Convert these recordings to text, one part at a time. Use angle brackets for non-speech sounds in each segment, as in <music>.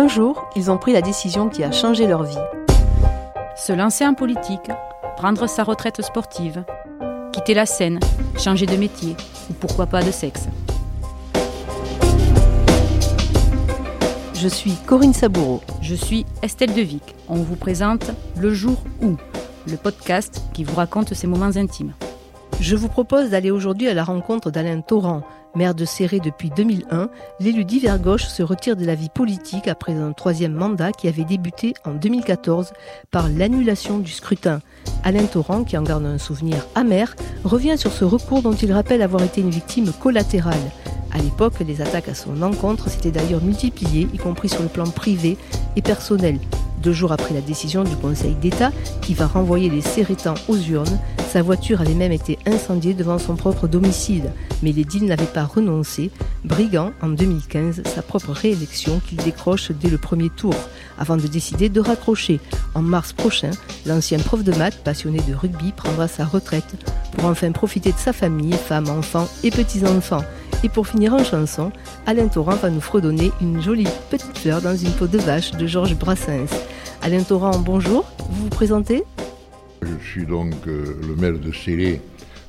Un jour, ils ont pris la décision qui a changé leur vie. Se lancer en politique, prendre sa retraite sportive, quitter la scène, changer de métier ou pourquoi pas de sexe. Je suis Corinne Saboureau. Je suis Estelle Devic. On vous présente Le jour où, le podcast qui vous raconte ses moments intimes. Je vous propose d'aller aujourd'hui à la rencontre d'Alain Torrent. Maire de Serré depuis 2001, l'élu d'hiver gauche se retire de la vie politique après un troisième mandat qui avait débuté en 2014 par l'annulation du scrutin. Alain Torrent, qui en garde un souvenir amer, revient sur ce recours dont il rappelle avoir été une victime collatérale. À l'époque, les attaques à son encontre s'étaient d'ailleurs multipliées, y compris sur le plan privé et personnel. Deux jours après la décision du Conseil d'État qui va renvoyer les Sérétans aux urnes, sa voiture avait même été incendiée devant son propre domicile. Mais les deals n'avaient pas renoncé, briguant en 2015 sa propre réélection qu'il décroche dès le premier tour, avant de décider de raccrocher. En mars prochain, l'ancien prof de maths passionné de rugby prendra sa retraite pour enfin profiter de sa famille, femmes, enfants et petits-enfants. Et pour finir en chanson, Alain Torrent va nous fredonner une jolie petite fleur dans une peau de vache de Georges Brassens. Alain Torrent, bonjour, vous vous présentez? Je suis donc euh, le maire de Célé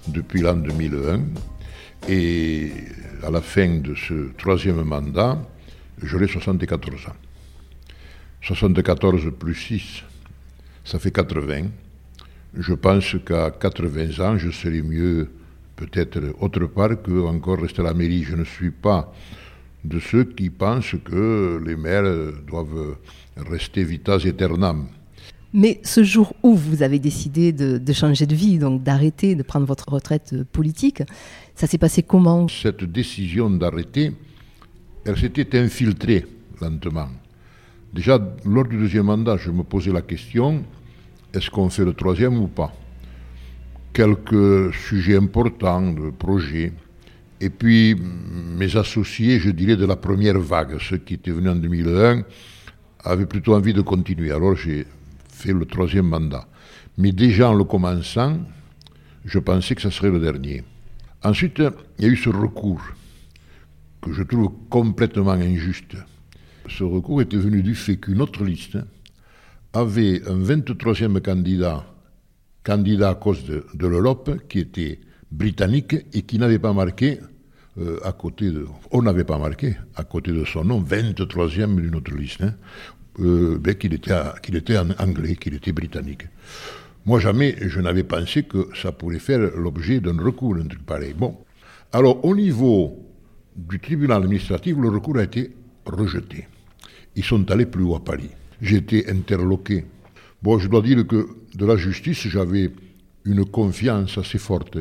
depuis l'an 2001 et à la fin de ce troisième mandat, j'aurai 74 ans. 74 plus 6, ça fait 80. Je pense qu'à 80 ans, je serai mieux peut-être autre part que encore rester à la mairie. Je ne suis pas de ceux qui pensent que les maires doivent rester vitas aeternam. Mais ce jour où vous avez décidé de, changer de vie, donc d'arrêter de prendre votre retraite politique, ça s'est passé comment? Cette décision d'arrêter, elle s'était infiltrée lentement. Déjà, lors du deuxième mandat, je me posais la question, est-ce qu'on fait le troisième ou pas? Quelques sujets importants de projets. Et puis, mes associés, je dirais, de la première vague, ceux qui étaient venus en 2001, avaient plutôt envie de continuer. Alors j'ai fait le troisième mandat. Mais déjà en le commençant, je pensais que ce serait le dernier. Ensuite, il y a eu ce recours que je trouve complètement injuste. Ce recours était venu du fait qu'une autre liste avait un 23e candidat, candidat à cause de, l'Europe, qui était britannique et qui n'avait pas marqué euh, à côté de, on n'avait pas marqué à côté de son nom 23e d'une autre liste, hein, euh, ben, qu'il était, qu'il était anglais, qu'il était britannique. Moi, jamais je n'avais pensé que ça pourrait faire l'objet d'un recours, un truc pareil. Bon. Alors, au niveau du tribunal administratif, le recours a été rejeté. Ils sont allés plus haut à Paris. J'ai été interloqué. Bon, je dois dire que de la justice, j'avais une confiance assez forte.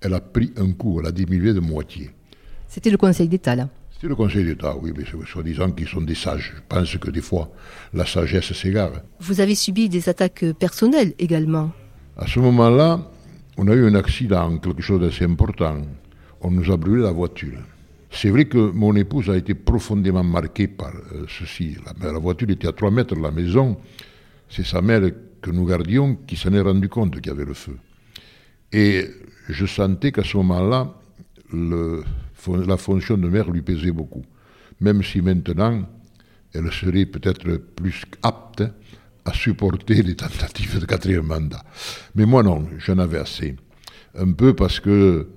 Elle a pris un coup, elle a diminué de moitié. C'était le Conseil d'État, là C'est le Conseil d'État, oui, mais soi-disant qu'ils sont des sages. Je pense que des fois, la sagesse s'égare. Vous avez subi des attaques personnelles également À ce moment-là, on a eu un accident, quelque chose d'assez important. On nous a brûlé la voiture. C'est vrai que mon épouse a été profondément marquée par euh, ceci. La, la, voiture était à 3 mètres de la maison. C'est sa mère que nous gardions qui s'en est rendu compte qu'il y avait le feu. Et je sentais qu'à ce moment-là, la fonction de mère lui pesait beaucoup. Même si maintenant, elle serait peut-être plus apte à supporter les tentatives de quatrième mandat. Mais moi non, j'en avais assez. Un peu parce que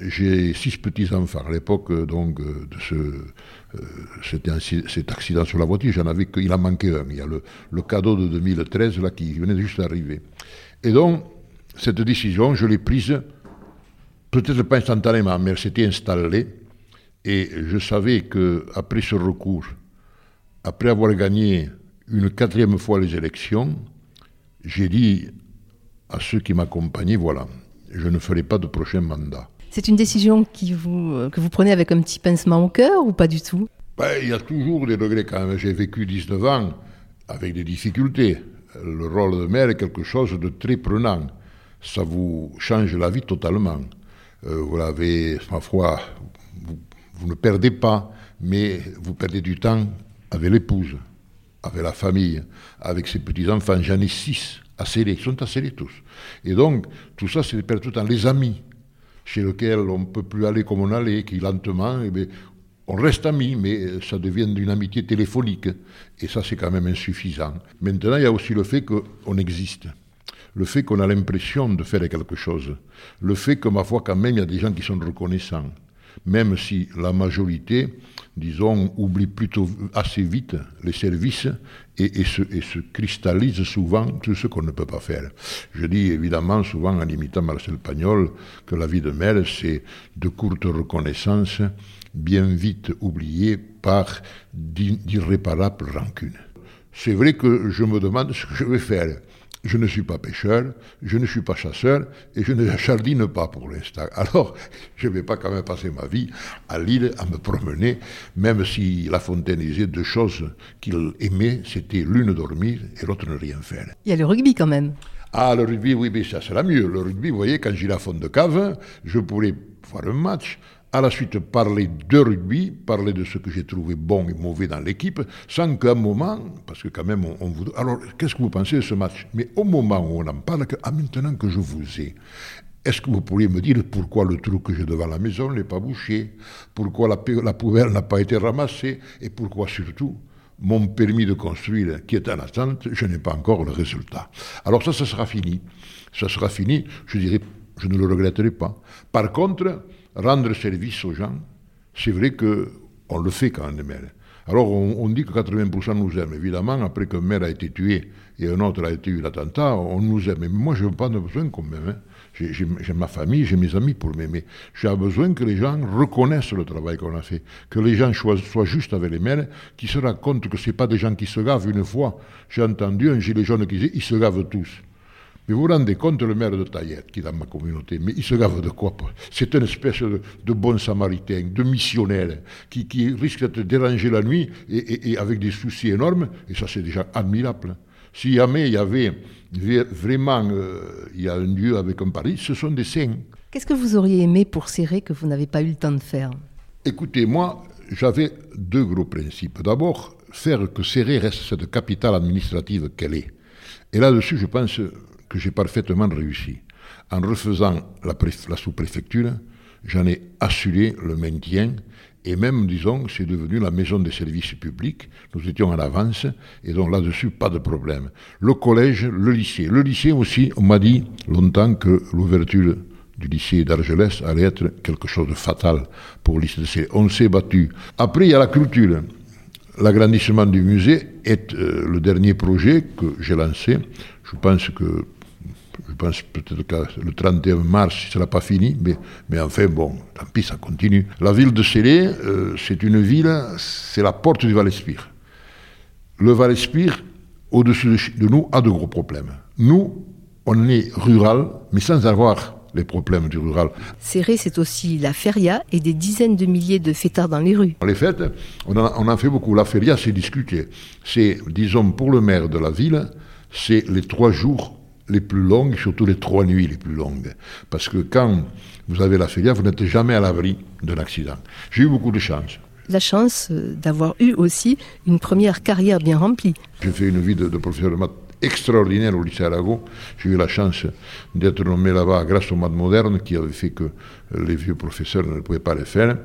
j'ai six petits-enfants à l'époque donc de ce, euh, cet, accident sur la voiture, j'en avais qu'il en manquait un. Il y a le, cadeau de 2013 là qui venait juste d'arriver. Et donc, cette décision, je l'ai prise peut-être pas instantanément, mais elle s'était installée. Et je savais qu'après ce recours, après avoir gagné une quatrième fois les élections, j'ai dit à ceux qui m'accompagnaient, voilà, je ne ferai pas de prochain mandat. C'est une décision euh, que vous prenez avec un petit pincement au cœur ou pas du tout? Ben, Il y a toujours des regrets quand même. J'ai vécu 19 ans avec des difficultés. Le rôle de maire est quelque chose de très prenant. Ça vous change la vie totalement. Euh, vous l'avez, ma foi, vous, ne perdez pas, mais vous perdez du temps avec l'épouse, avec la famille, avec ses petits-enfants. J'en ai six à ils sont scellés tous. Et donc, tout ça, c'est perdre tout le temps. Les amis, chez lesquels on ne peut plus aller comme on allait, qui lentement, eh bien, on reste amis, mais ça devient une amitié téléphonique. Et ça, c'est quand même insuffisant. Maintenant, il y a aussi le fait qu'on existe. Le fait qu'on a l'impression de faire quelque chose. Le fait que, ma foi, quand même, il y a des gens qui sont reconnaissants. Même si la majorité, disons, oublie plutôt assez vite les services et, se, cristallise souvent tout ce qu'on ne peut pas faire. Je dis évidemment souvent en imitant Marcel Pagnol que la vie de mère, c'est de courtes reconnaissances bien vite oublié par d'irréparables rancunes. C'est vrai que je me demande ce que je vais faire. Je ne suis pas pêcheur, je ne suis pas chasseur et je ne <laughs> jardine pas pour l'instant. Alors, je ne vais pas quand même passer ma vie à l'île à me promener, même si La Fontaine disait deux choses qu'il aimait, c'était l'une dormir et l'autre ne rien faire. Il y a le rugby quand même. Ah, le rugby, oui, mais ça sera mieux. Le rugby, vous voyez, quand j'ai la fond de cave, je pourrais voir un match, à la suite parler de rugby, parler de ce que j'ai trouvé bon et mauvais dans l'équipe, sans qu'à un moment, parce que quand même on, vous... Alors, qu'est-ce que vous pensez de ce match? Mais au moment où on en parle, que, ah, maintenant que je vous ai, est-ce que vous pourriez me dire pourquoi le trou que j'ai devant la maison n'est pas bouché? Pourquoi la, la poubelle n'a pas été ramassée? Et pourquoi surtout mon permis de construire qui est en attente, je n'ai pas encore le résultat? Alors ça, ça sera fini. Ça sera fini, je dirais, je ne le regretterai pas. Par contre, rendre service aux gens, c'est vrai qu'on le fait quand même. Alors on, dit que 80% nous aiment. Évidemment, après qu'un maire a été tué et un autre a été eu l'attentat, on nous aime. Mais moi, je n'ai pas besoin qu'on m'aime. Hein. J'ai ma famille, j'ai mes amis pour m'aimer. J'ai besoin que les gens reconnaissent le travail qu'on a fait, que les gens soient, justes avec les maires, qu'ils se rendent compte que ce pas des gens qui se gavent une fois. J'ai entendu un gilet jaune qui disait ils se gavent tous. Mais vous vous rendez compte, le maire de Taillette, qui est dans ma communauté, mais il se gave de quoi C'est une espèce de, bon samaritain, de missionnaire, qui, risque de déranger la nuit et, avec des soucis énormes, et ça c'est déjà admirable. Si jamais il y avait vraiment euh, il y a un lieu avec un pari, ce sont des saints. Qu'est-ce que vous auriez aimé pour Serré que vous n'avez pas eu le temps de faire? Écoutez, moi, j'avais deux gros principes. D'abord, faire que Serré reste cette capitale administrative qu'elle est. Et là-dessus, je pense que j'ai parfaitement réussi. En refaisant la, sous-préfecture, j'en ai assuré le maintien et même, disons, c'est devenu la maison des services publics. Nous étions en avance et donc là-dessus, pas de problème. Le collège, le lycée. Le lycée aussi, on m'a dit longtemps que l'ouverture du lycée d'Argelès allait être quelque chose de fatal pour lycée. On s'est battu. Après, il y a la culture. L'agrandissement du musée est euh, le dernier projet que j'ai lancé. Je pense que je pense peut-être que le 31 mars, ce ne sera pas fini, mais, mais enfin, bon, tant pis, ça continue. La ville de Célé, euh, c'est une ville, c'est la porte du Val-Espire. Le Val-Espire, au-dessus de, nous, a de gros problèmes. Nous, on est rural, mais sans avoir les problèmes du rural. Céré, c'est aussi la feria et des dizaines de milliers de fêtards dans les rues. Les fêtes, on en, on en fait beaucoup. La feria, c'est discuté. C'est, disons, pour le maire de la ville, c'est les trois jours les plus longues, surtout les trois nuits les plus longues. Parce que quand vous avez la feria, vous n'êtes jamais à l'abri d'un accident. J'ai eu beaucoup de chance. La chance euh, d'avoir eu aussi une première carrière bien remplie. J'ai fait une vie de, professeur de maths extraordinaire au lycée Arago. J'ai eu la chance d'être nommé là-bas grâce aux maths modernes qui avaient fait que les vieux professeurs ne pouvaient pas les faire.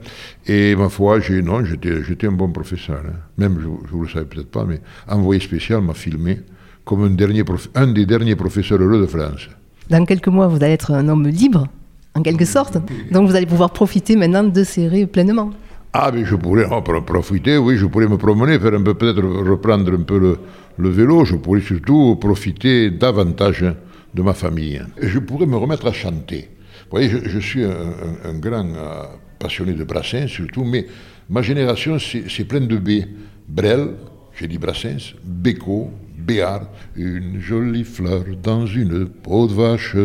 Et ma foi, j'ai, non, j'étais, un bon professeur. Hein. Même, je ne le savais peut-être pas, mais envoyé spécial m'a filmé comme un, dernier un des derniers professeurs heureux de France. Dans quelques mois, vous allez être un homme libre, en quelque sorte. Donc vous allez pouvoir profiter maintenant de serrer pleinement. Ah, mais je pourrais en profiter, oui, je pourrais me promener, faire un peu, peut-être reprendre un peu le, le, vélo, je pourrais surtout profiter davantage de ma famille. Et je pourrais me remettre à chanter. Vous voyez, je, suis un, grand euh, passionné de Brassens surtout, mais ma génération, c'est plein de B. Brel, j'ai dit Brassens, Bécaud, Béard, une jolie fleur dans une peau de vache,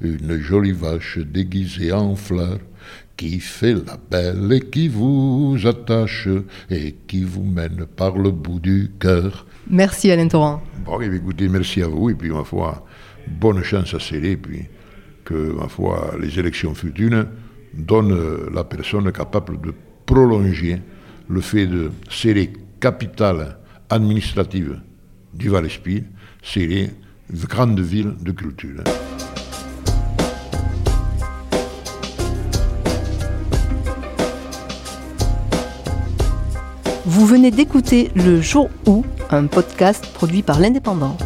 une jolie vache déguisée en fleur, qui fait la belle et qui vous attache et qui vous mène par le bout du cœur. Merci Alain Torrent. Bon, écoutez, merci à vous, et puis ma foi, bonne chance à Célé, puis que, ma foi, les élections futures donnent la personne capable de prolonger le fait de serrer capitale administrative du Val-Espire, c'est les grandes villes de culture. Vous venez d'écouter Le Jour où, un podcast produit par l'Indépendant.